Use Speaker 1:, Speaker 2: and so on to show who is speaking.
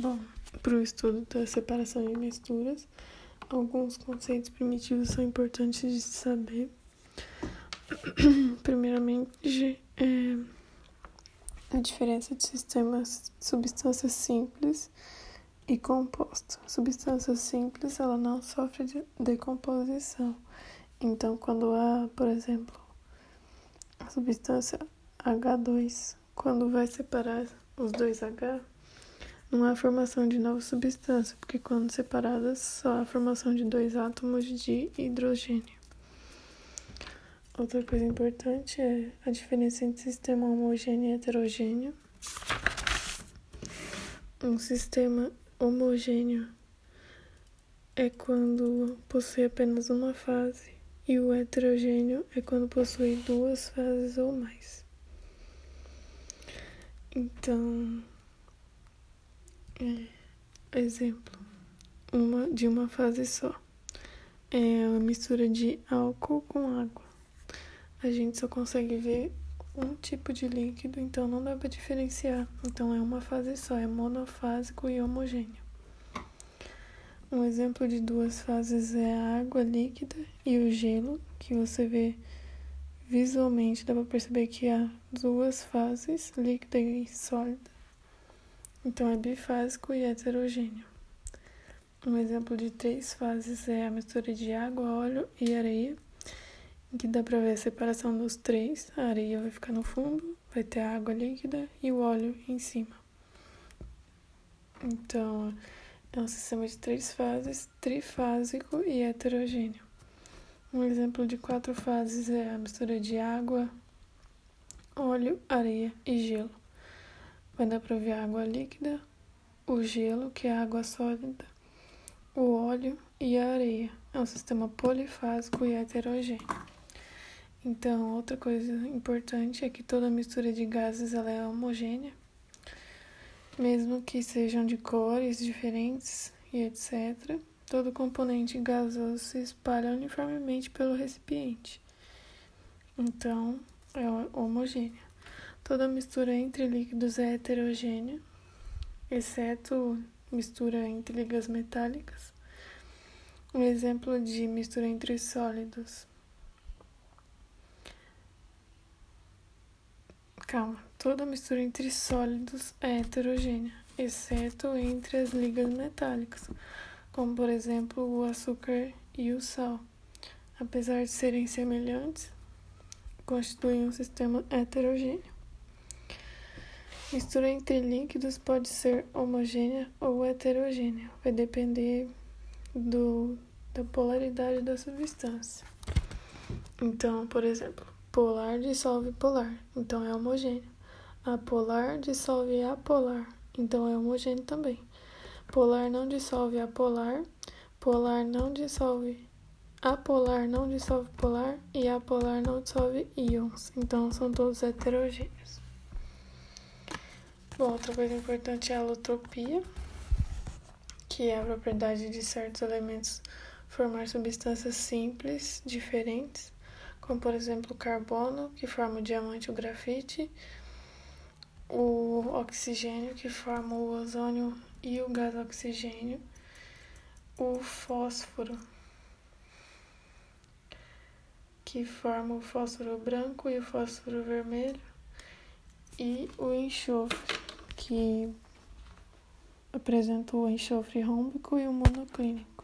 Speaker 1: Bom, para o estudo da separação de misturas, alguns conceitos primitivos são importantes de saber. Primeiramente, é a diferença de sistemas substâncias simples e composto. Substância simples, ela não sofre de decomposição. Então, quando há, por exemplo, a substância H2, quando vai separar os dois H, não há formação de nova substância, porque quando separadas só há formação de dois átomos de hidrogênio. Outra coisa importante é a diferença entre sistema homogêneo e heterogêneo. Um sistema homogêneo é quando possui apenas uma fase e o heterogêneo é quando possui duas fases ou mais. Então, é, exemplo, uma de uma fase só. É a mistura de álcool com água. A gente só consegue ver um tipo de líquido, então não dá para diferenciar. Então é uma fase só, é monofásico e homogêneo. Um exemplo de duas fases é a água líquida e o gelo, que você vê visualmente, dá para perceber que há duas fases, líquida e sólida. Então é bifásico e heterogêneo. Um exemplo de três fases é a mistura de água, óleo e areia, em que dá para ver a separação dos três. A areia vai ficar no fundo, vai ter a água líquida e o óleo em cima. Então, é um sistema de três fases, trifásico e heterogêneo. Um exemplo de quatro fases é a mistura de água, óleo, areia e gelo. Vai dar para ver a água líquida, o gelo, que é a água sólida, o óleo e a areia. É um sistema polifásico e heterogêneo. Então, outra coisa importante é que toda mistura de gases ela é homogênea, mesmo que sejam de cores diferentes e etc. Todo componente gasoso se espalha uniformemente pelo recipiente. Então, é homogênea. Toda mistura entre líquidos é heterogênea, exceto mistura entre ligas metálicas. Um exemplo de mistura entre sólidos. Calma, toda mistura entre sólidos é heterogênea, exceto entre as ligas metálicas, como por exemplo o açúcar e o sal. Apesar de serem semelhantes, constituem um sistema heterogêneo. Mistura entre líquidos pode ser homogênea ou heterogênea, vai depender do, da polaridade da substância. Então, por exemplo, polar dissolve polar, então é homogêneo. Apolar dissolve apolar, então é homogêneo também. Polar não dissolve apolar, polar não dissolve apolar não dissolve polar e apolar não dissolve íons, então são todos heterogêneos. Bom, outra coisa importante é a alotropia, que é a propriedade de certos elementos formar substâncias simples, diferentes, como por exemplo o carbono, que forma o diamante o grafite, o oxigênio, que forma o ozônio e o gás oxigênio, o fósforo, que forma o fósforo branco e o fósforo vermelho, e o enxofre que apresenta o enxofre rômbico e o monoclínico.